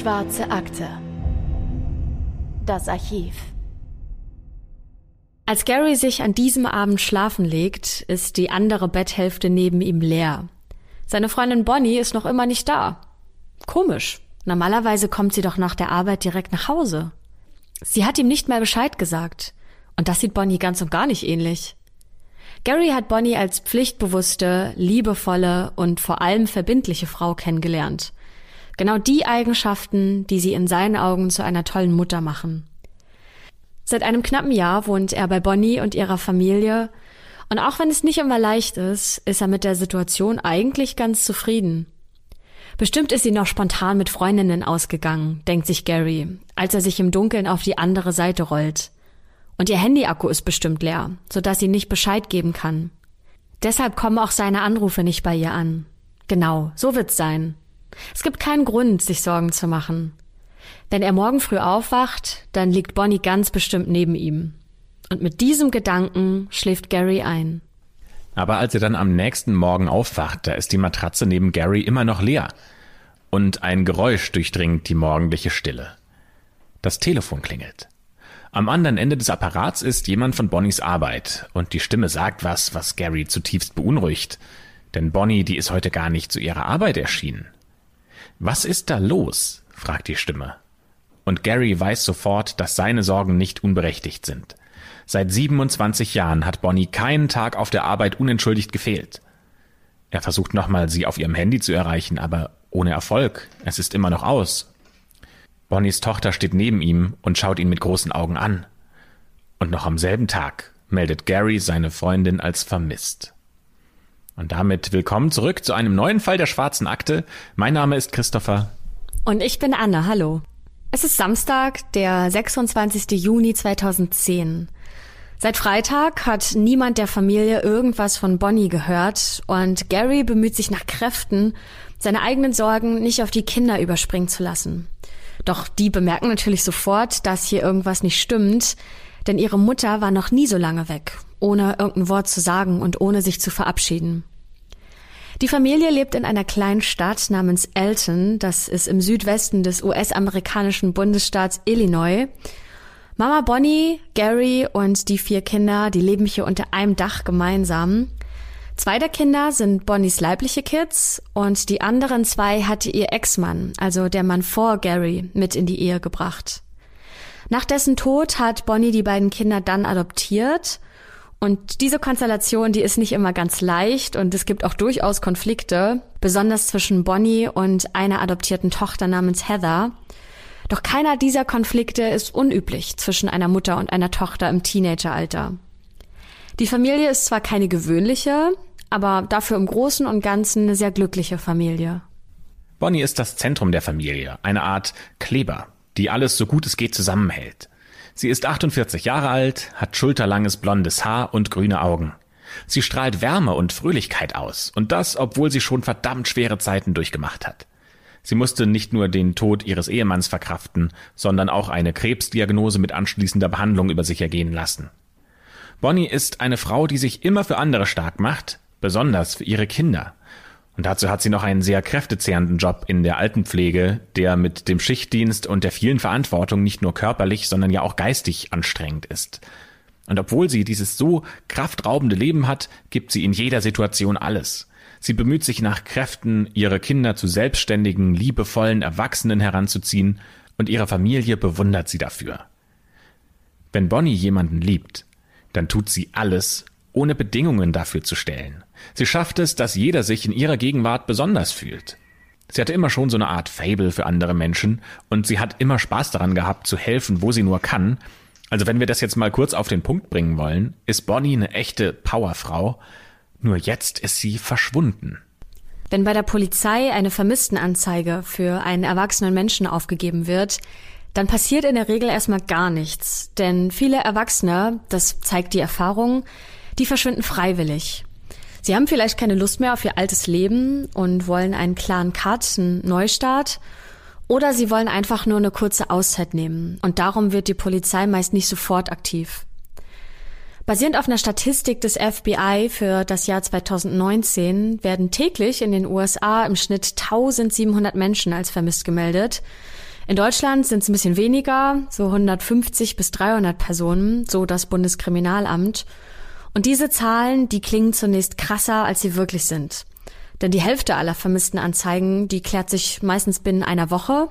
Schwarze Akte. Das Archiv. Als Gary sich an diesem Abend schlafen legt, ist die andere Betthälfte neben ihm leer. Seine Freundin Bonnie ist noch immer nicht da. Komisch. Normalerweise kommt sie doch nach der Arbeit direkt nach Hause. Sie hat ihm nicht mal Bescheid gesagt. Und das sieht Bonnie ganz und gar nicht ähnlich. Gary hat Bonnie als pflichtbewusste, liebevolle und vor allem verbindliche Frau kennengelernt. Genau die Eigenschaften, die sie in seinen Augen zu einer tollen Mutter machen. Seit einem knappen Jahr wohnt er bei Bonnie und ihrer Familie und auch wenn es nicht immer leicht ist, ist er mit der Situation eigentlich ganz zufrieden. Bestimmt ist sie noch spontan mit Freundinnen ausgegangen, denkt sich Gary, als er sich im Dunkeln auf die andere Seite rollt. Und ihr Handyakku ist bestimmt leer, sodass sie nicht Bescheid geben kann. Deshalb kommen auch seine Anrufe nicht bei ihr an. Genau, so wird's sein. Es gibt keinen Grund, sich Sorgen zu machen. Wenn er morgen früh aufwacht, dann liegt Bonnie ganz bestimmt neben ihm. Und mit diesem Gedanken schläft Gary ein. Aber als er dann am nächsten Morgen aufwacht, da ist die Matratze neben Gary immer noch leer. Und ein Geräusch durchdringt die morgendliche Stille. Das Telefon klingelt. Am anderen Ende des Apparats ist jemand von Bonnies Arbeit und die Stimme sagt was, was Gary zutiefst beunruhigt. Denn Bonnie, die ist heute gar nicht zu ihrer Arbeit erschienen. Was ist da los? fragt die Stimme. Und Gary weiß sofort, dass seine Sorgen nicht unberechtigt sind. Seit 27 Jahren hat Bonnie keinen Tag auf der Arbeit unentschuldigt gefehlt. Er versucht nochmal, sie auf ihrem Handy zu erreichen, aber ohne Erfolg. Es ist immer noch aus. Bonnies Tochter steht neben ihm und schaut ihn mit großen Augen an. Und noch am selben Tag meldet Gary seine Freundin als vermisst. Und damit willkommen zurück zu einem neuen Fall der schwarzen Akte. Mein Name ist Christopher. Und ich bin Anne, hallo. Es ist Samstag, der 26. Juni 2010. Seit Freitag hat niemand der Familie irgendwas von Bonnie gehört und Gary bemüht sich nach Kräften, seine eigenen Sorgen nicht auf die Kinder überspringen zu lassen. Doch die bemerken natürlich sofort, dass hier irgendwas nicht stimmt, denn ihre Mutter war noch nie so lange weg, ohne irgendein Wort zu sagen und ohne sich zu verabschieden. Die Familie lebt in einer kleinen Stadt namens Elton, das ist im Südwesten des US-amerikanischen Bundesstaats Illinois. Mama Bonnie, Gary und die vier Kinder, die leben hier unter einem Dach gemeinsam. Zwei der Kinder sind Bonnies leibliche Kids und die anderen zwei hatte ihr Ex-Mann, also der Mann vor Gary, mit in die Ehe gebracht. Nach dessen Tod hat Bonnie die beiden Kinder dann adoptiert und diese Konstellation, die ist nicht immer ganz leicht und es gibt auch durchaus Konflikte, besonders zwischen Bonnie und einer adoptierten Tochter namens Heather. Doch keiner dieser Konflikte ist unüblich zwischen einer Mutter und einer Tochter im Teenageralter. Die Familie ist zwar keine gewöhnliche, aber dafür im Großen und Ganzen eine sehr glückliche Familie. Bonnie ist das Zentrum der Familie, eine Art Kleber, die alles so gut es geht zusammenhält. Sie ist 48 Jahre alt, hat schulterlanges blondes Haar und grüne Augen. Sie strahlt Wärme und Fröhlichkeit aus, und das, obwohl sie schon verdammt schwere Zeiten durchgemacht hat. Sie musste nicht nur den Tod ihres Ehemanns verkraften, sondern auch eine Krebsdiagnose mit anschließender Behandlung über sich ergehen lassen. Bonnie ist eine Frau, die sich immer für andere stark macht, besonders für ihre Kinder. Und dazu hat sie noch einen sehr kräftezehrenden Job in der Altenpflege, der mit dem Schichtdienst und der vielen Verantwortung nicht nur körperlich, sondern ja auch geistig anstrengend ist. Und obwohl sie dieses so kraftraubende Leben hat, gibt sie in jeder Situation alles. Sie bemüht sich nach Kräften, ihre Kinder zu selbstständigen, liebevollen Erwachsenen heranzuziehen, und ihre Familie bewundert sie dafür. Wenn Bonnie jemanden liebt, dann tut sie alles, ohne Bedingungen dafür zu stellen. Sie schafft es, dass jeder sich in ihrer Gegenwart besonders fühlt. Sie hatte immer schon so eine Art Fable für andere Menschen und sie hat immer Spaß daran gehabt, zu helfen, wo sie nur kann. Also wenn wir das jetzt mal kurz auf den Punkt bringen wollen, ist Bonnie eine echte Powerfrau, nur jetzt ist sie verschwunden. Wenn bei der Polizei eine Vermisstenanzeige für einen erwachsenen Menschen aufgegeben wird, dann passiert in der Regel erstmal gar nichts. Denn viele Erwachsene, das zeigt die Erfahrung, die verschwinden freiwillig. Sie haben vielleicht keine Lust mehr auf ihr altes Leben und wollen einen klaren Cut, einen Neustart. Oder sie wollen einfach nur eine kurze Auszeit nehmen. Und darum wird die Polizei meist nicht sofort aktiv. Basierend auf einer Statistik des FBI für das Jahr 2019 werden täglich in den USA im Schnitt 1700 Menschen als vermisst gemeldet. In Deutschland sind es ein bisschen weniger, so 150 bis 300 Personen, so das Bundeskriminalamt. Und diese Zahlen, die klingen zunächst krasser, als sie wirklich sind. Denn die Hälfte aller vermissten Anzeigen, die klärt sich meistens binnen einer Woche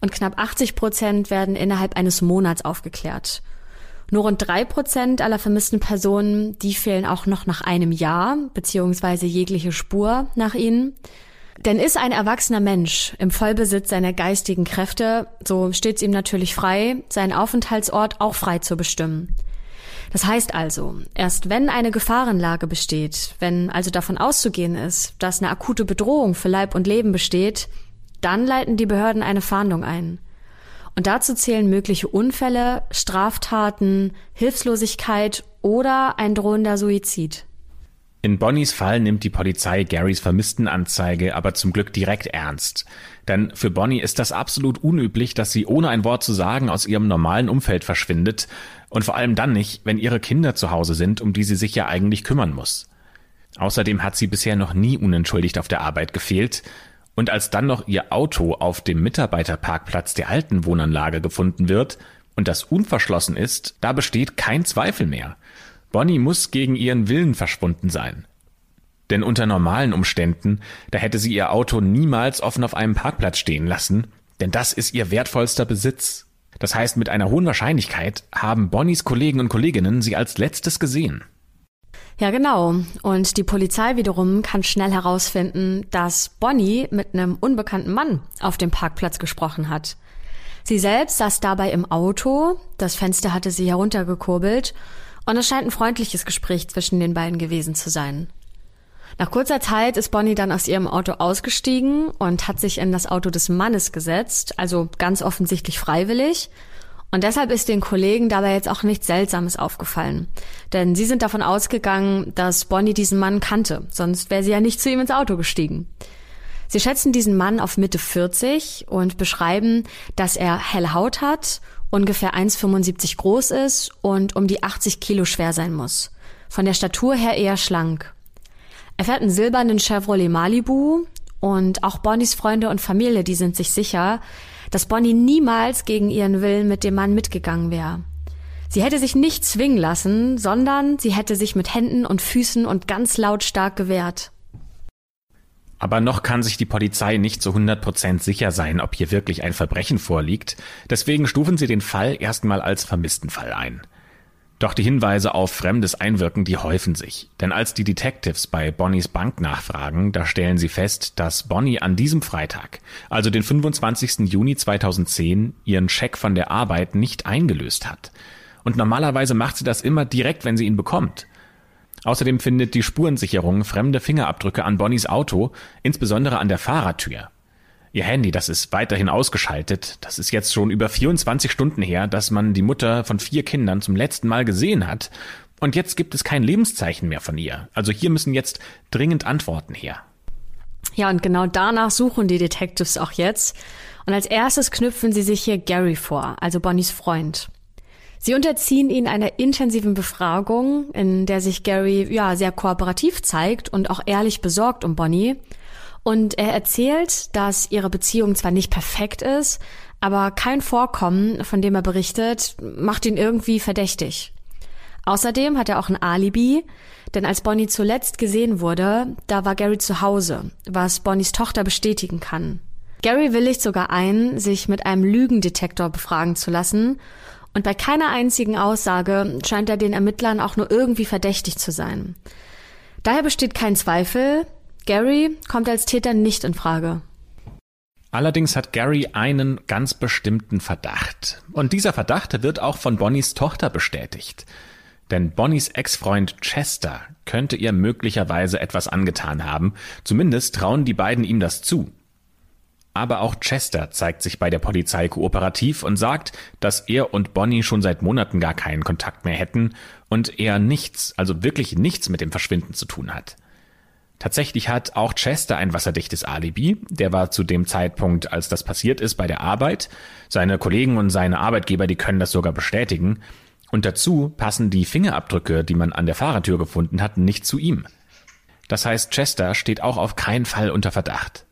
und knapp 80 Prozent werden innerhalb eines Monats aufgeklärt. Nur rund drei Prozent aller vermissten Personen, die fehlen auch noch nach einem Jahr, beziehungsweise jegliche Spur nach ihnen. Denn ist ein erwachsener Mensch im Vollbesitz seiner geistigen Kräfte, so steht es ihm natürlich frei, seinen Aufenthaltsort auch frei zu bestimmen. Das heißt also, erst wenn eine Gefahrenlage besteht, wenn also davon auszugehen ist, dass eine akute Bedrohung für Leib und Leben besteht, dann leiten die Behörden eine Fahndung ein. Und dazu zählen mögliche Unfälle, Straftaten, Hilflosigkeit oder ein drohender Suizid. In Bonnys Fall nimmt die Polizei Garys Vermisstenanzeige aber zum Glück direkt ernst. Denn für Bonnie ist das absolut unüblich, dass sie ohne ein Wort zu sagen aus ihrem normalen Umfeld verschwindet und vor allem dann nicht, wenn ihre Kinder zu Hause sind, um die sie sich ja eigentlich kümmern muss. Außerdem hat sie bisher noch nie unentschuldigt auf der Arbeit gefehlt, und als dann noch ihr Auto auf dem Mitarbeiterparkplatz der alten Wohnanlage gefunden wird und das unverschlossen ist, da besteht kein Zweifel mehr. Bonnie muss gegen ihren Willen verschwunden sein. Denn unter normalen Umständen, da hätte sie ihr Auto niemals offen auf einem Parkplatz stehen lassen, denn das ist ihr wertvollster Besitz. Das heißt, mit einer hohen Wahrscheinlichkeit haben Bonnies Kollegen und Kolleginnen sie als letztes gesehen. Ja, genau. Und die Polizei wiederum kann schnell herausfinden, dass Bonnie mit einem unbekannten Mann auf dem Parkplatz gesprochen hat. Sie selbst saß dabei im Auto, das Fenster hatte sie heruntergekurbelt und es scheint ein freundliches Gespräch zwischen den beiden gewesen zu sein. Nach kurzer Zeit ist Bonnie dann aus ihrem Auto ausgestiegen und hat sich in das Auto des Mannes gesetzt, also ganz offensichtlich freiwillig. Und deshalb ist den Kollegen dabei jetzt auch nichts Seltsames aufgefallen. Denn sie sind davon ausgegangen, dass Bonnie diesen Mann kannte, sonst wäre sie ja nicht zu ihm ins Auto gestiegen. Sie schätzen diesen Mann auf Mitte 40 und beschreiben, dass er helle Haut hat ungefähr 1,75 groß ist und um die 80 Kilo schwer sein muss. Von der Statur her eher schlank. Er fährt einen silbernen Chevrolet Malibu und auch Bonnies Freunde und Familie, die sind sich sicher, dass Bonnie niemals gegen ihren Willen mit dem Mann mitgegangen wäre. Sie hätte sich nicht zwingen lassen, sondern sie hätte sich mit Händen und Füßen und ganz lautstark gewehrt. Aber noch kann sich die Polizei nicht zu 100 Prozent sicher sein, ob hier wirklich ein Verbrechen vorliegt. Deswegen stufen sie den Fall erstmal als Vermisstenfall ein. Doch die Hinweise auf fremdes Einwirken, die häufen sich. Denn als die Detectives bei Bonnies Bank nachfragen, da stellen sie fest, dass Bonnie an diesem Freitag, also den 25. Juni 2010, ihren Scheck von der Arbeit nicht eingelöst hat. Und normalerweise macht sie das immer direkt, wenn sie ihn bekommt. Außerdem findet die Spurensicherung fremde Fingerabdrücke an Bonnies Auto, insbesondere an der Fahrertür. Ihr Handy, das ist weiterhin ausgeschaltet. Das ist jetzt schon über 24 Stunden her, dass man die Mutter von vier Kindern zum letzten Mal gesehen hat. Und jetzt gibt es kein Lebenszeichen mehr von ihr. Also hier müssen jetzt dringend Antworten her. Ja, und genau danach suchen die Detectives auch jetzt. Und als erstes knüpfen sie sich hier Gary vor, also Bonnies Freund. Sie unterziehen ihn einer intensiven Befragung, in der sich Gary ja sehr kooperativ zeigt und auch ehrlich besorgt um Bonnie. Und er erzählt, dass ihre Beziehung zwar nicht perfekt ist, aber kein Vorkommen, von dem er berichtet, macht ihn irgendwie verdächtig. Außerdem hat er auch ein Alibi, denn als Bonnie zuletzt gesehen wurde, da war Gary zu Hause, was Bonnies Tochter bestätigen kann. Gary willigt sogar ein, sich mit einem Lügendetektor befragen zu lassen und bei keiner einzigen Aussage scheint er den Ermittlern auch nur irgendwie verdächtig zu sein. Daher besteht kein Zweifel, Gary kommt als Täter nicht in Frage. Allerdings hat Gary einen ganz bestimmten Verdacht. Und dieser Verdacht wird auch von Bonnies Tochter bestätigt. Denn Bonnies Ex-Freund Chester könnte ihr möglicherweise etwas angetan haben. Zumindest trauen die beiden ihm das zu. Aber auch Chester zeigt sich bei der Polizei kooperativ und sagt, dass er und Bonnie schon seit Monaten gar keinen Kontakt mehr hätten und er nichts, also wirklich nichts mit dem Verschwinden zu tun hat. Tatsächlich hat auch Chester ein wasserdichtes Alibi. Der war zu dem Zeitpunkt, als das passiert ist, bei der Arbeit. Seine Kollegen und seine Arbeitgeber, die können das sogar bestätigen. Und dazu passen die Fingerabdrücke, die man an der Fahrertür gefunden hat, nicht zu ihm. Das heißt, Chester steht auch auf keinen Fall unter Verdacht.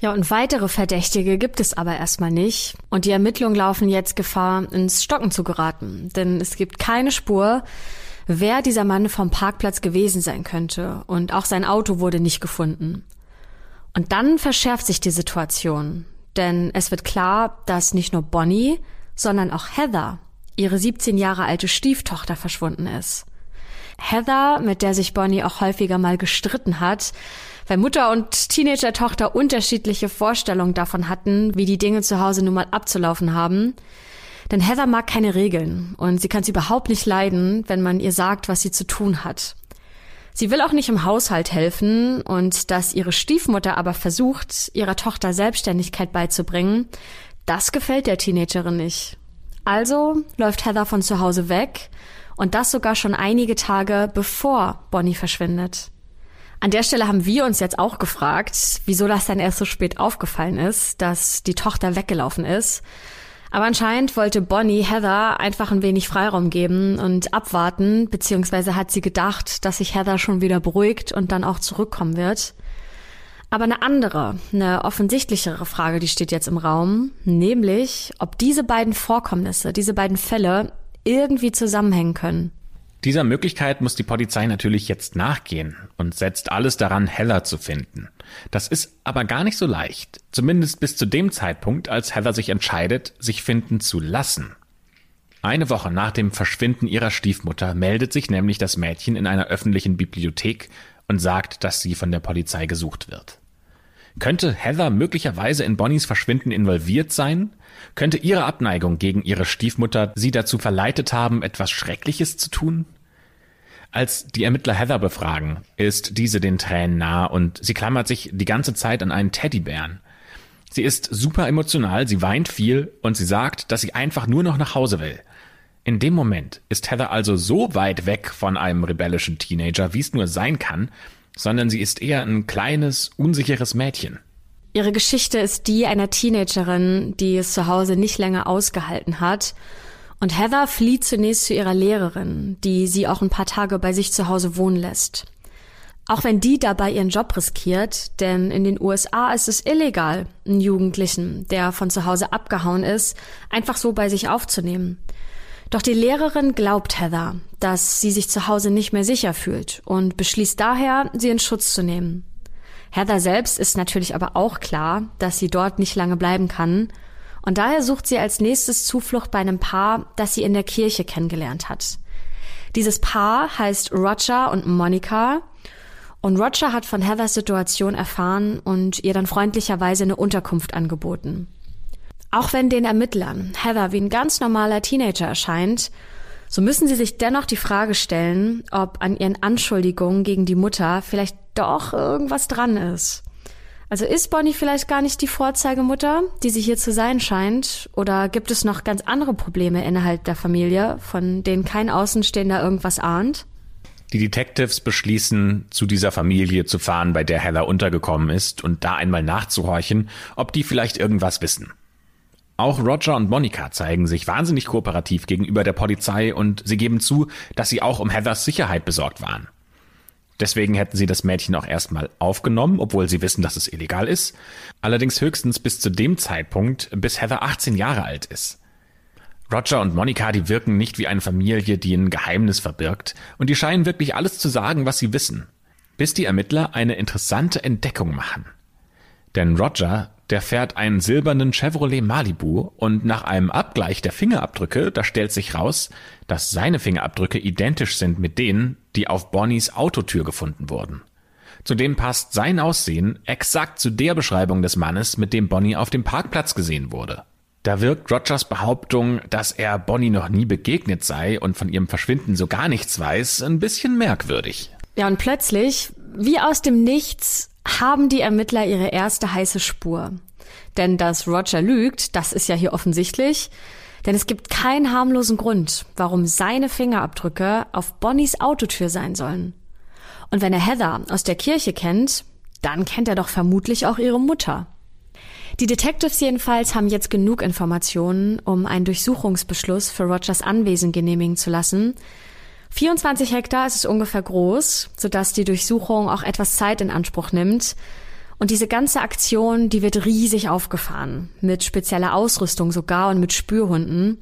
Ja, und weitere Verdächtige gibt es aber erstmal nicht. Und die Ermittlungen laufen jetzt Gefahr, ins Stocken zu geraten. Denn es gibt keine Spur, wer dieser Mann vom Parkplatz gewesen sein könnte. Und auch sein Auto wurde nicht gefunden. Und dann verschärft sich die Situation. Denn es wird klar, dass nicht nur Bonnie, sondern auch Heather, ihre 17 Jahre alte Stieftochter, verschwunden ist. Heather, mit der sich Bonnie auch häufiger mal gestritten hat, weil Mutter und Teenager-Tochter unterschiedliche Vorstellungen davon hatten, wie die Dinge zu Hause nun mal abzulaufen haben. Denn Heather mag keine Regeln und sie kann es überhaupt nicht leiden, wenn man ihr sagt, was sie zu tun hat. Sie will auch nicht im Haushalt helfen und dass ihre Stiefmutter aber versucht, ihrer Tochter Selbstständigkeit beizubringen, das gefällt der Teenagerin nicht. Also läuft Heather von zu Hause weg und das sogar schon einige Tage bevor Bonnie verschwindet. An der Stelle haben wir uns jetzt auch gefragt, wieso das dann erst so spät aufgefallen ist, dass die Tochter weggelaufen ist. Aber anscheinend wollte Bonnie Heather einfach ein wenig Freiraum geben und abwarten, beziehungsweise hat sie gedacht, dass sich Heather schon wieder beruhigt und dann auch zurückkommen wird. Aber eine andere, eine offensichtlichere Frage, die steht jetzt im Raum, nämlich, ob diese beiden Vorkommnisse, diese beiden Fälle irgendwie zusammenhängen können. Dieser Möglichkeit muss die Polizei natürlich jetzt nachgehen und setzt alles daran, Heller zu finden. Das ist aber gar nicht so leicht, zumindest bis zu dem Zeitpunkt, als Heather sich entscheidet, sich finden zu lassen. Eine Woche nach dem Verschwinden ihrer Stiefmutter meldet sich nämlich das Mädchen in einer öffentlichen Bibliothek und sagt, dass sie von der Polizei gesucht wird. Könnte Heather möglicherweise in Bonnies Verschwinden involviert sein? Könnte ihre Abneigung gegen ihre Stiefmutter sie dazu verleitet haben, etwas Schreckliches zu tun? Als die Ermittler Heather befragen, ist diese den Tränen nah und sie klammert sich die ganze Zeit an einen Teddybären. Sie ist super emotional, sie weint viel und sie sagt, dass sie einfach nur noch nach Hause will. In dem Moment ist Heather also so weit weg von einem rebellischen Teenager, wie es nur sein kann, sondern sie ist eher ein kleines, unsicheres Mädchen. Ihre Geschichte ist die einer Teenagerin, die es zu Hause nicht länger ausgehalten hat. Und Heather flieht zunächst zu ihrer Lehrerin, die sie auch ein paar Tage bei sich zu Hause wohnen lässt. Auch wenn die dabei ihren Job riskiert, denn in den USA ist es illegal, einen Jugendlichen, der von zu Hause abgehauen ist, einfach so bei sich aufzunehmen. Doch die Lehrerin glaubt Heather, dass sie sich zu Hause nicht mehr sicher fühlt und beschließt daher, sie in Schutz zu nehmen. Heather selbst ist natürlich aber auch klar, dass sie dort nicht lange bleiben kann und daher sucht sie als nächstes Zuflucht bei einem Paar, das sie in der Kirche kennengelernt hat. Dieses Paar heißt Roger und Monica und Roger hat von Heathers Situation erfahren und ihr dann freundlicherweise eine Unterkunft angeboten. Auch wenn den Ermittlern Heather wie ein ganz normaler Teenager erscheint, so müssen sie sich dennoch die Frage stellen, ob an ihren Anschuldigungen gegen die Mutter vielleicht doch irgendwas dran ist. Also ist Bonnie vielleicht gar nicht die Vorzeigemutter, die sie hier zu sein scheint? Oder gibt es noch ganz andere Probleme innerhalb der Familie, von denen kein Außenstehender irgendwas ahnt? Die Detectives beschließen, zu dieser Familie zu fahren, bei der Heather untergekommen ist, und da einmal nachzuhorchen, ob die vielleicht irgendwas wissen. Auch Roger und Monika zeigen sich wahnsinnig kooperativ gegenüber der Polizei und sie geben zu, dass sie auch um Heathers Sicherheit besorgt waren. Deswegen hätten sie das Mädchen auch erstmal aufgenommen, obwohl sie wissen, dass es illegal ist. Allerdings höchstens bis zu dem Zeitpunkt, bis Heather 18 Jahre alt ist. Roger und Monika, die wirken nicht wie eine Familie, die ein Geheimnis verbirgt, und die scheinen wirklich alles zu sagen, was sie wissen. Bis die Ermittler eine interessante Entdeckung machen. Denn Roger der fährt einen silbernen Chevrolet Malibu und nach einem Abgleich der Fingerabdrücke, da stellt sich raus, dass seine Fingerabdrücke identisch sind mit denen, die auf Bonnies Autotür gefunden wurden. Zudem passt sein Aussehen exakt zu der Beschreibung des Mannes, mit dem Bonnie auf dem Parkplatz gesehen wurde. Da wirkt Rogers Behauptung, dass er Bonnie noch nie begegnet sei und von ihrem Verschwinden so gar nichts weiß, ein bisschen merkwürdig. Ja, und plötzlich, wie aus dem Nichts, haben die Ermittler ihre erste heiße Spur. Denn dass Roger lügt, das ist ja hier offensichtlich. Denn es gibt keinen harmlosen Grund, warum seine Fingerabdrücke auf Bonnies Autotür sein sollen. Und wenn er Heather aus der Kirche kennt, dann kennt er doch vermutlich auch ihre Mutter. Die Detectives jedenfalls haben jetzt genug Informationen, um einen Durchsuchungsbeschluss für Rogers Anwesen genehmigen zu lassen, 24 Hektar ist es ungefähr groß, sodass die Durchsuchung auch etwas Zeit in Anspruch nimmt. Und diese ganze Aktion, die wird riesig aufgefahren, mit spezieller Ausrüstung sogar und mit Spürhunden.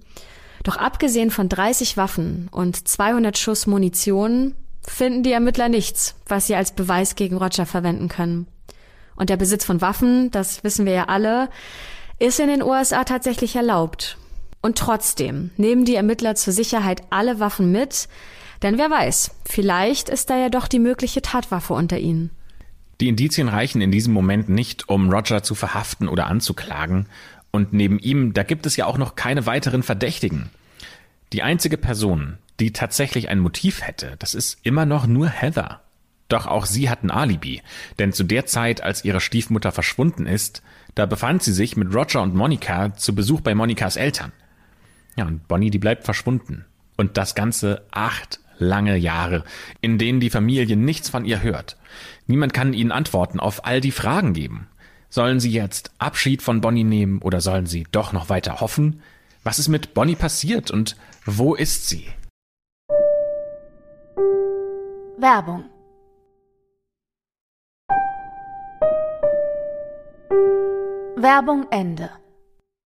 Doch abgesehen von 30 Waffen und 200 Schuss Munition finden die Ermittler nichts, was sie als Beweis gegen Roger verwenden können. Und der Besitz von Waffen, das wissen wir ja alle, ist in den USA tatsächlich erlaubt. Und trotzdem nehmen die Ermittler zur Sicherheit alle Waffen mit, denn wer weiß, vielleicht ist da ja doch die mögliche Tatwaffe unter ihnen. Die Indizien reichen in diesem Moment nicht, um Roger zu verhaften oder anzuklagen. Und neben ihm, da gibt es ja auch noch keine weiteren Verdächtigen. Die einzige Person, die tatsächlich ein Motiv hätte, das ist immer noch nur Heather. Doch auch sie hat ein Alibi, denn zu der Zeit, als ihre Stiefmutter verschwunden ist, da befand sie sich mit Roger und Monika zu Besuch bei Monikas Eltern. Ja, und Bonnie, die bleibt verschwunden. Und das Ganze acht lange Jahre, in denen die Familie nichts von ihr hört. Niemand kann ihnen Antworten auf all die Fragen geben. Sollen sie jetzt Abschied von Bonnie nehmen oder sollen sie doch noch weiter hoffen? Was ist mit Bonnie passiert und wo ist sie? Werbung Werbung Ende.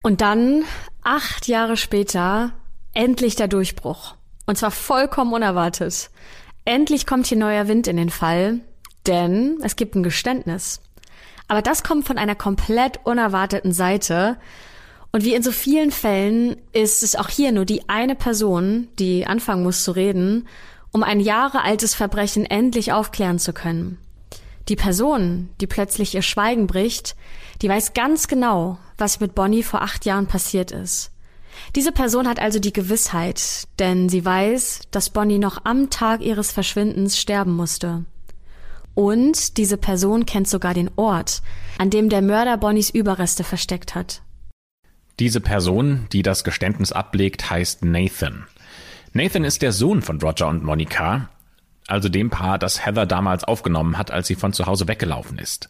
Und dann, acht Jahre später, endlich der Durchbruch. Und zwar vollkommen unerwartet. Endlich kommt hier neuer Wind in den Fall, denn es gibt ein Geständnis. Aber das kommt von einer komplett unerwarteten Seite. Und wie in so vielen Fällen ist es auch hier nur die eine Person, die anfangen muss zu reden, um ein Jahre altes Verbrechen endlich aufklären zu können. Die Person, die plötzlich ihr Schweigen bricht, die weiß ganz genau, was mit Bonnie vor acht Jahren passiert ist. Diese Person hat also die Gewissheit, denn sie weiß, dass Bonnie noch am Tag ihres Verschwindens sterben musste. Und diese Person kennt sogar den Ort, an dem der Mörder Bonnies Überreste versteckt hat. Diese Person, die das Geständnis ablegt, heißt Nathan. Nathan ist der Sohn von Roger und Monica, also dem Paar, das Heather damals aufgenommen hat, als sie von zu Hause weggelaufen ist.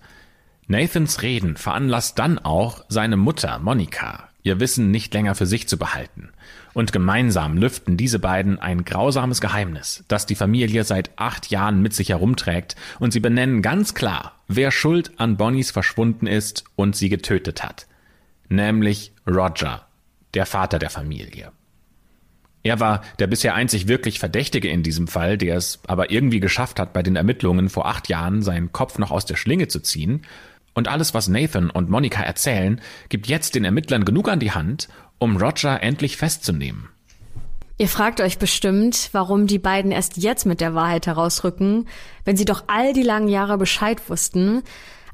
Nathans Reden veranlasst dann auch seine Mutter Monica, ihr Wissen nicht länger für sich zu behalten. Und gemeinsam lüften diese beiden ein grausames Geheimnis, das die Familie seit acht Jahren mit sich herumträgt, und sie benennen ganz klar, wer schuld an Bonnies verschwunden ist und sie getötet hat. Nämlich Roger, der Vater der Familie. Er war der bisher einzig wirklich Verdächtige in diesem Fall, der es aber irgendwie geschafft hat, bei den Ermittlungen vor acht Jahren seinen Kopf noch aus der Schlinge zu ziehen und alles, was Nathan und Monica erzählen, gibt jetzt den Ermittlern genug an die Hand, um Roger endlich festzunehmen. Ihr fragt euch bestimmt, warum die beiden erst jetzt mit der Wahrheit herausrücken, wenn sie doch all die langen Jahre Bescheid wussten.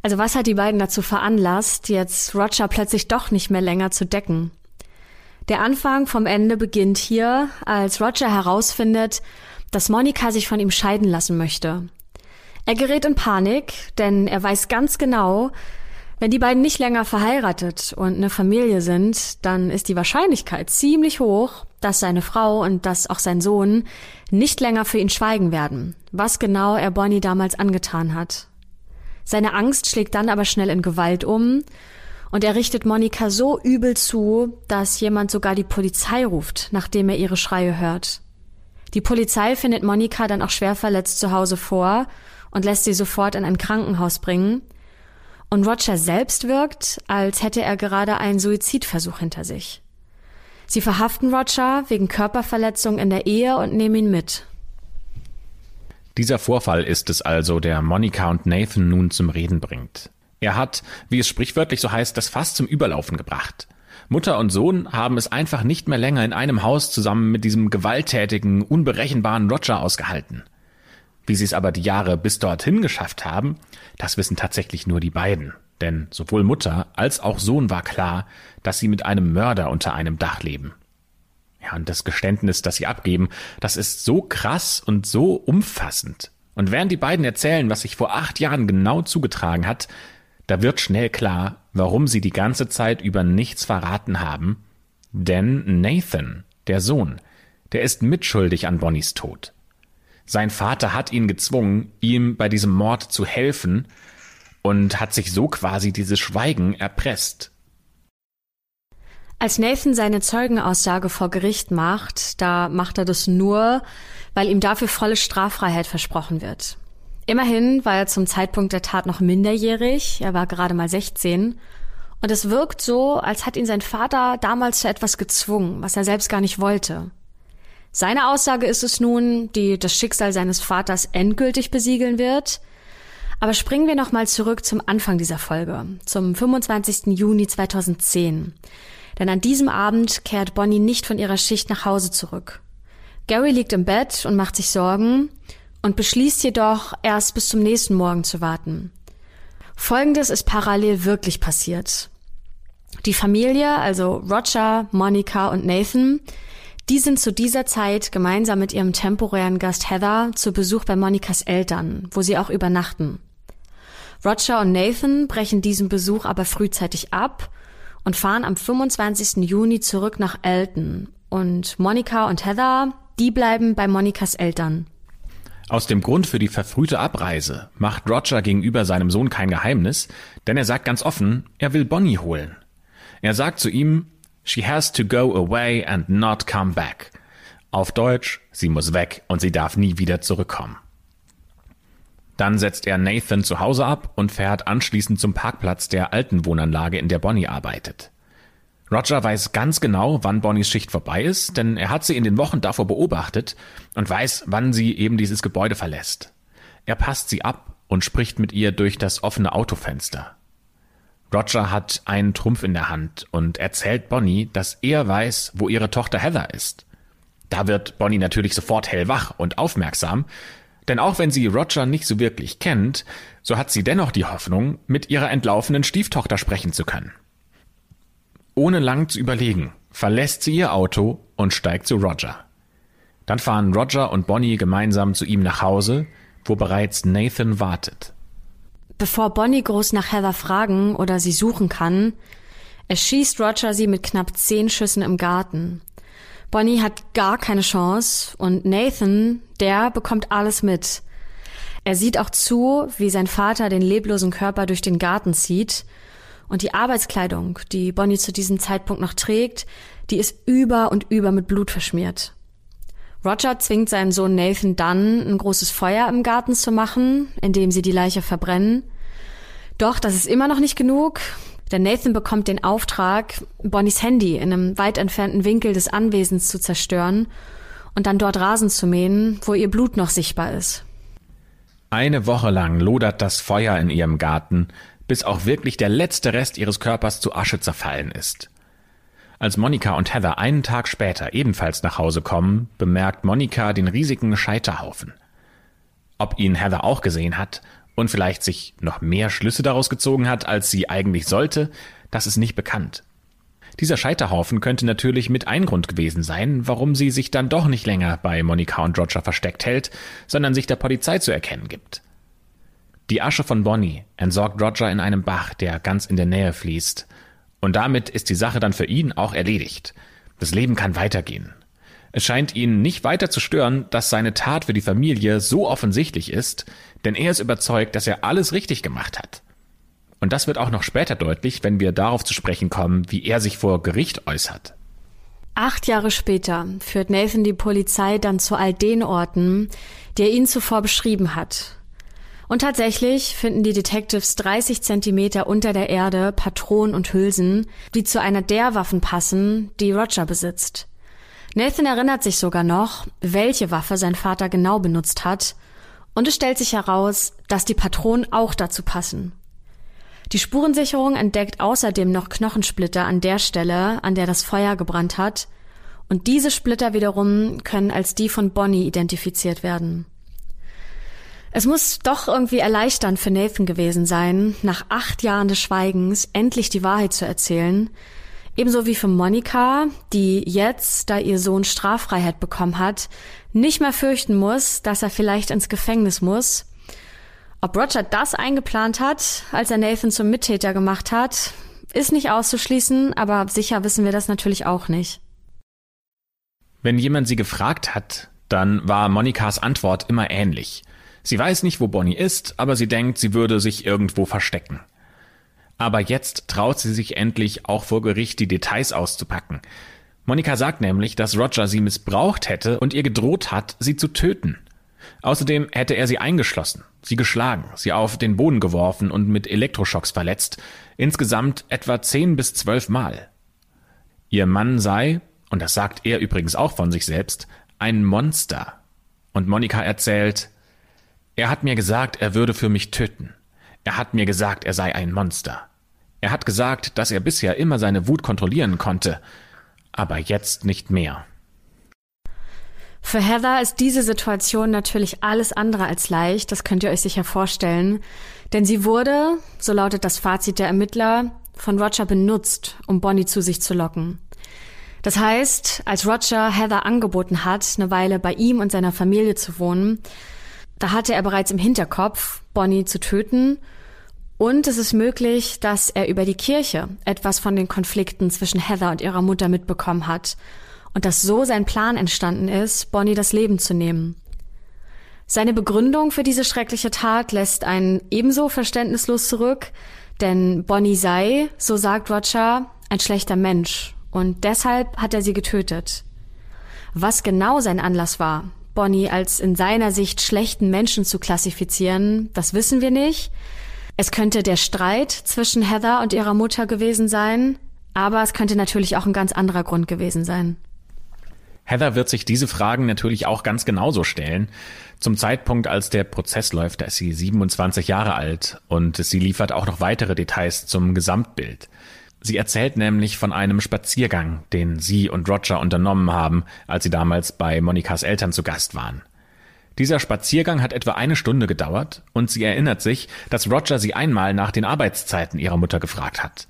Also was hat die beiden dazu veranlasst, jetzt Roger plötzlich doch nicht mehr länger zu decken? Der Anfang vom Ende beginnt hier, als Roger herausfindet, dass Monika sich von ihm scheiden lassen möchte. Er gerät in Panik, denn er weiß ganz genau, wenn die beiden nicht länger verheiratet und eine Familie sind, dann ist die Wahrscheinlichkeit ziemlich hoch, dass seine Frau und dass auch sein Sohn nicht länger für ihn schweigen werden, was genau er Bonnie damals angetan hat. Seine Angst schlägt dann aber schnell in Gewalt um und er richtet Monika so übel zu, dass jemand sogar die Polizei ruft, nachdem er ihre Schreie hört. Die Polizei findet Monika dann auch schwer verletzt zu Hause vor und lässt sie sofort in ein Krankenhaus bringen. Und Roger selbst wirkt, als hätte er gerade einen Suizidversuch hinter sich. Sie verhaften Roger wegen Körperverletzung in der Ehe und nehmen ihn mit. Dieser Vorfall ist es also, der Monika und Nathan nun zum Reden bringt. Er hat, wie es sprichwörtlich so heißt, das Fass zum Überlaufen gebracht. Mutter und Sohn haben es einfach nicht mehr länger in einem Haus zusammen mit diesem gewalttätigen, unberechenbaren Roger ausgehalten. Wie sie es aber die Jahre bis dorthin geschafft haben, das wissen tatsächlich nur die beiden. Denn sowohl Mutter als auch Sohn war klar, dass sie mit einem Mörder unter einem Dach leben. Ja, und das Geständnis, das sie abgeben, das ist so krass und so umfassend. Und während die beiden erzählen, was sich vor acht Jahren genau zugetragen hat, da wird schnell klar, warum sie die ganze Zeit über nichts verraten haben. Denn Nathan, der Sohn, der ist mitschuldig an Bonnies Tod. Sein Vater hat ihn gezwungen, ihm bei diesem Mord zu helfen und hat sich so quasi dieses Schweigen erpresst. Als Nathan seine Zeugenaussage vor Gericht macht, da macht er das nur, weil ihm dafür volle Straffreiheit versprochen wird. Immerhin war er zum Zeitpunkt der Tat noch minderjährig, er war gerade mal 16. Und es wirkt so, als hat ihn sein Vater damals zu etwas gezwungen, was er selbst gar nicht wollte. Seine Aussage ist es nun, die das Schicksal seines Vaters endgültig besiegeln wird. Aber springen wir nochmal zurück zum Anfang dieser Folge, zum 25. Juni 2010. Denn an diesem Abend kehrt Bonnie nicht von ihrer Schicht nach Hause zurück. Gary liegt im Bett und macht sich Sorgen und beschließt jedoch, erst bis zum nächsten Morgen zu warten. Folgendes ist parallel wirklich passiert. Die Familie, also Roger, Monica und Nathan, die sind zu dieser Zeit gemeinsam mit ihrem temporären Gast Heather zu Besuch bei Monicas Eltern, wo sie auch übernachten. Roger und Nathan brechen diesen Besuch aber frühzeitig ab und fahren am 25. Juni zurück nach Elton. Und Monica und Heather, die bleiben bei Monicas Eltern. Aus dem Grund für die verfrühte Abreise macht Roger gegenüber seinem Sohn kein Geheimnis, denn er sagt ganz offen, er will Bonnie holen. Er sagt zu ihm, She has to go away and not come back. Auf Deutsch, sie muss weg und sie darf nie wieder zurückkommen. Dann setzt er Nathan zu Hause ab und fährt anschließend zum Parkplatz der alten Wohnanlage, in der Bonnie arbeitet. Roger weiß ganz genau, wann Bonnies Schicht vorbei ist, denn er hat sie in den Wochen davor beobachtet und weiß, wann sie eben dieses Gebäude verlässt. Er passt sie ab und spricht mit ihr durch das offene Autofenster. Roger hat einen Trumpf in der Hand und erzählt Bonnie, dass er weiß, wo ihre Tochter Heather ist. Da wird Bonnie natürlich sofort hellwach und aufmerksam, denn auch wenn sie Roger nicht so wirklich kennt, so hat sie dennoch die Hoffnung, mit ihrer entlaufenen Stieftochter sprechen zu können. Ohne lang zu überlegen, verlässt sie ihr Auto und steigt zu Roger. Dann fahren Roger und Bonnie gemeinsam zu ihm nach Hause, wo bereits Nathan wartet. Bevor Bonnie groß nach Heather fragen oder sie suchen kann, erschießt Roger sie mit knapp zehn Schüssen im Garten. Bonnie hat gar keine Chance und Nathan, der bekommt alles mit. Er sieht auch zu, wie sein Vater den leblosen Körper durch den Garten zieht und die Arbeitskleidung, die Bonnie zu diesem Zeitpunkt noch trägt, die ist über und über mit Blut verschmiert. Roger zwingt seinen Sohn Nathan dann, ein großes Feuer im Garten zu machen, indem sie die Leiche verbrennen. Doch das ist immer noch nicht genug, denn Nathan bekommt den Auftrag, Bonnies Handy in einem weit entfernten Winkel des Anwesens zu zerstören und dann dort Rasen zu mähen, wo ihr Blut noch sichtbar ist. Eine Woche lang lodert das Feuer in ihrem Garten, bis auch wirklich der letzte Rest ihres Körpers zu Asche zerfallen ist. Als Monika und Heather einen Tag später ebenfalls nach Hause kommen, bemerkt Monika den riesigen Scheiterhaufen. Ob ihn Heather auch gesehen hat und vielleicht sich noch mehr Schlüsse daraus gezogen hat, als sie eigentlich sollte, das ist nicht bekannt. Dieser Scheiterhaufen könnte natürlich mit ein Grund gewesen sein, warum sie sich dann doch nicht länger bei Monika und Roger versteckt hält, sondern sich der Polizei zu erkennen gibt. Die Asche von Bonnie entsorgt Roger in einem Bach, der ganz in der Nähe fließt. Und damit ist die Sache dann für ihn auch erledigt. Das Leben kann weitergehen. Es scheint ihn nicht weiter zu stören, dass seine Tat für die Familie so offensichtlich ist, denn er ist überzeugt, dass er alles richtig gemacht hat. Und das wird auch noch später deutlich, wenn wir darauf zu sprechen kommen, wie er sich vor Gericht äußert. Acht Jahre später führt Nathan die Polizei dann zu all den Orten, die er ihnen zuvor beschrieben hat. Und tatsächlich finden die Detectives 30 Zentimeter unter der Erde Patronen und Hülsen, die zu einer der Waffen passen, die Roger besitzt. Nathan erinnert sich sogar noch, welche Waffe sein Vater genau benutzt hat, und es stellt sich heraus, dass die Patronen auch dazu passen. Die Spurensicherung entdeckt außerdem noch Knochensplitter an der Stelle, an der das Feuer gebrannt hat, und diese Splitter wiederum können als die von Bonnie identifiziert werden. Es muss doch irgendwie erleichternd für Nathan gewesen sein, nach acht Jahren des Schweigens endlich die Wahrheit zu erzählen. Ebenso wie für Monika, die jetzt, da ihr Sohn Straffreiheit bekommen hat, nicht mehr fürchten muss, dass er vielleicht ins Gefängnis muss. Ob Roger das eingeplant hat, als er Nathan zum Mittäter gemacht hat, ist nicht auszuschließen, aber sicher wissen wir das natürlich auch nicht. Wenn jemand sie gefragt hat, dann war Monikas Antwort immer ähnlich. Sie weiß nicht, wo Bonnie ist, aber sie denkt, sie würde sich irgendwo verstecken. Aber jetzt traut sie sich endlich auch vor Gericht die Details auszupacken. Monika sagt nämlich, dass Roger sie missbraucht hätte und ihr gedroht hat, sie zu töten. Außerdem hätte er sie eingeschlossen, sie geschlagen, sie auf den Boden geworfen und mit Elektroschocks verletzt, insgesamt etwa zehn bis zwölf Mal. Ihr Mann sei, und das sagt er übrigens auch von sich selbst, ein Monster. Und Monika erzählt, er hat mir gesagt, er würde für mich töten. Er hat mir gesagt, er sei ein Monster. Er hat gesagt, dass er bisher immer seine Wut kontrollieren konnte, aber jetzt nicht mehr. Für Heather ist diese Situation natürlich alles andere als leicht, das könnt ihr euch sicher vorstellen. Denn sie wurde, so lautet das Fazit der Ermittler, von Roger benutzt, um Bonnie zu sich zu locken. Das heißt, als Roger Heather angeboten hat, eine Weile bei ihm und seiner Familie zu wohnen, da hatte er bereits im Hinterkopf, Bonnie zu töten. Und es ist möglich, dass er über die Kirche etwas von den Konflikten zwischen Heather und ihrer Mutter mitbekommen hat und dass so sein Plan entstanden ist, Bonnie das Leben zu nehmen. Seine Begründung für diese schreckliche Tat lässt einen ebenso verständnislos zurück, denn Bonnie sei, so sagt Roger, ein schlechter Mensch und deshalb hat er sie getötet. Was genau sein Anlass war, Bonnie als in seiner Sicht schlechten Menschen zu klassifizieren, das wissen wir nicht. Es könnte der Streit zwischen Heather und ihrer Mutter gewesen sein, aber es könnte natürlich auch ein ganz anderer Grund gewesen sein. Heather wird sich diese Fragen natürlich auch ganz genauso stellen. Zum Zeitpunkt, als der Prozess läuft, da ist sie 27 Jahre alt und sie liefert auch noch weitere Details zum Gesamtbild. Sie erzählt nämlich von einem Spaziergang, den sie und Roger unternommen haben, als sie damals bei Monikas Eltern zu Gast waren. Dieser Spaziergang hat etwa eine Stunde gedauert und sie erinnert sich, dass Roger sie einmal nach den Arbeitszeiten ihrer Mutter gefragt hat.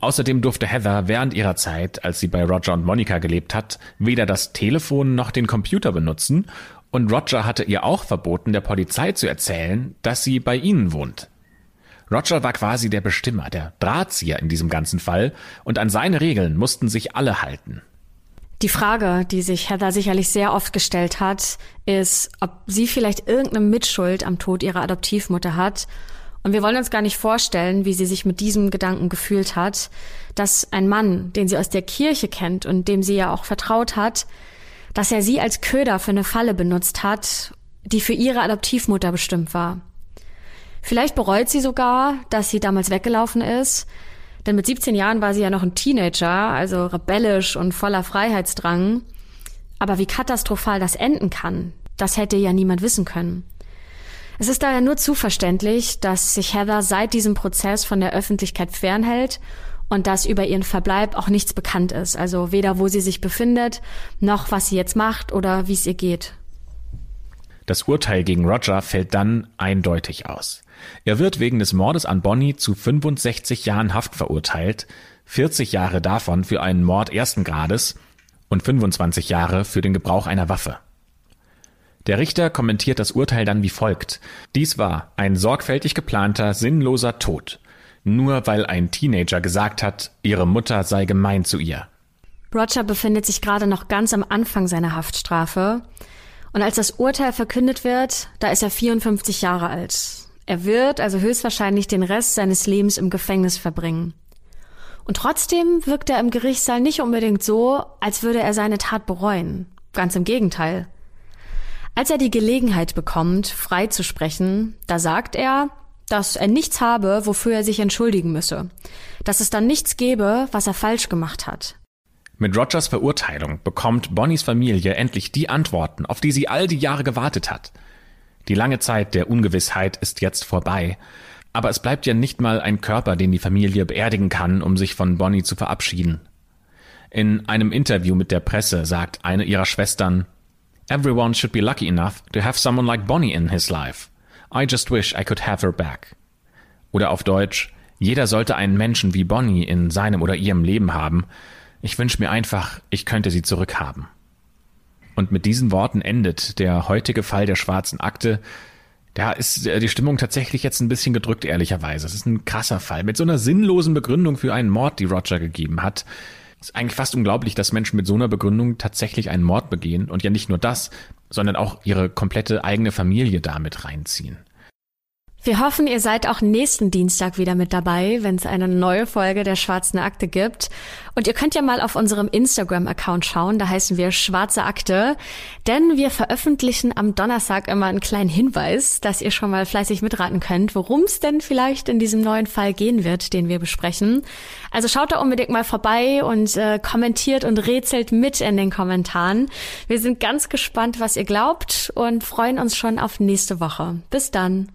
Außerdem durfte Heather während ihrer Zeit, als sie bei Roger und Monika gelebt hat, weder das Telefon noch den Computer benutzen und Roger hatte ihr auch verboten, der Polizei zu erzählen, dass sie bei ihnen wohnt. Roger war quasi der Bestimmer, der Drahtzieher in diesem ganzen Fall und an seine Regeln mussten sich alle halten. Die Frage, die sich Heather sicherlich sehr oft gestellt hat, ist, ob sie vielleicht irgendeine Mitschuld am Tod ihrer Adoptivmutter hat und wir wollen uns gar nicht vorstellen, wie sie sich mit diesem Gedanken gefühlt hat, dass ein Mann, den sie aus der Kirche kennt und dem sie ja auch vertraut hat, dass er sie als Köder für eine Falle benutzt hat, die für ihre Adoptivmutter bestimmt war. Vielleicht bereut sie sogar, dass sie damals weggelaufen ist, denn mit 17 Jahren war sie ja noch ein Teenager, also rebellisch und voller Freiheitsdrang. Aber wie katastrophal das enden kann, das hätte ja niemand wissen können. Es ist daher nur zu verständlich, dass sich Heather seit diesem Prozess von der Öffentlichkeit fernhält und dass über ihren Verbleib auch nichts bekannt ist. Also weder wo sie sich befindet, noch was sie jetzt macht oder wie es ihr geht. Das Urteil gegen Roger fällt dann eindeutig aus. Er wird wegen des Mordes an Bonnie zu 65 Jahren Haft verurteilt, 40 Jahre davon für einen Mord ersten Grades und 25 Jahre für den Gebrauch einer Waffe. Der Richter kommentiert das Urteil dann wie folgt. Dies war ein sorgfältig geplanter, sinnloser Tod. Nur weil ein Teenager gesagt hat, ihre Mutter sei gemein zu ihr. Roger befindet sich gerade noch ganz am Anfang seiner Haftstrafe. Und als das Urteil verkündet wird, da ist er 54 Jahre alt. Er wird also höchstwahrscheinlich den Rest seines Lebens im Gefängnis verbringen. Und trotzdem wirkt er im Gerichtssaal nicht unbedingt so, als würde er seine Tat bereuen. Ganz im Gegenteil. Als er die Gelegenheit bekommt, frei zu sprechen, da sagt er, dass er nichts habe, wofür er sich entschuldigen müsse, dass es dann nichts gebe, was er falsch gemacht hat. Mit Rogers Verurteilung bekommt Bonnies Familie endlich die Antworten, auf die sie all die Jahre gewartet hat. Die lange Zeit der Ungewissheit ist jetzt vorbei, aber es bleibt ja nicht mal ein Körper, den die Familie beerdigen kann, um sich von Bonnie zu verabschieden. In einem Interview mit der Presse sagt eine ihrer Schwestern, Everyone should be lucky enough to have someone like Bonnie in his life. I just wish I could have her back. Oder auf Deutsch, jeder sollte einen Menschen wie Bonnie in seinem oder ihrem Leben haben. Ich wünsche mir einfach, ich könnte sie zurückhaben. Und mit diesen Worten endet der heutige Fall der schwarzen Akte. Da ist äh, die Stimmung tatsächlich jetzt ein bisschen gedrückt, ehrlicherweise. Es ist ein krasser Fall mit so einer sinnlosen Begründung für einen Mord, die Roger gegeben hat. Es ist eigentlich fast unglaublich, dass Menschen mit so einer Begründung tatsächlich einen Mord begehen und ja nicht nur das, sondern auch ihre komplette eigene Familie damit reinziehen. Wir hoffen, ihr seid auch nächsten Dienstag wieder mit dabei, wenn es eine neue Folge der Schwarzen Akte gibt. Und ihr könnt ja mal auf unserem Instagram-Account schauen, da heißen wir Schwarze Akte, denn wir veröffentlichen am Donnerstag immer einen kleinen Hinweis, dass ihr schon mal fleißig mitraten könnt, worum es denn vielleicht in diesem neuen Fall gehen wird, den wir besprechen. Also schaut da unbedingt mal vorbei und äh, kommentiert und rätselt mit in den Kommentaren. Wir sind ganz gespannt, was ihr glaubt und freuen uns schon auf nächste Woche. Bis dann.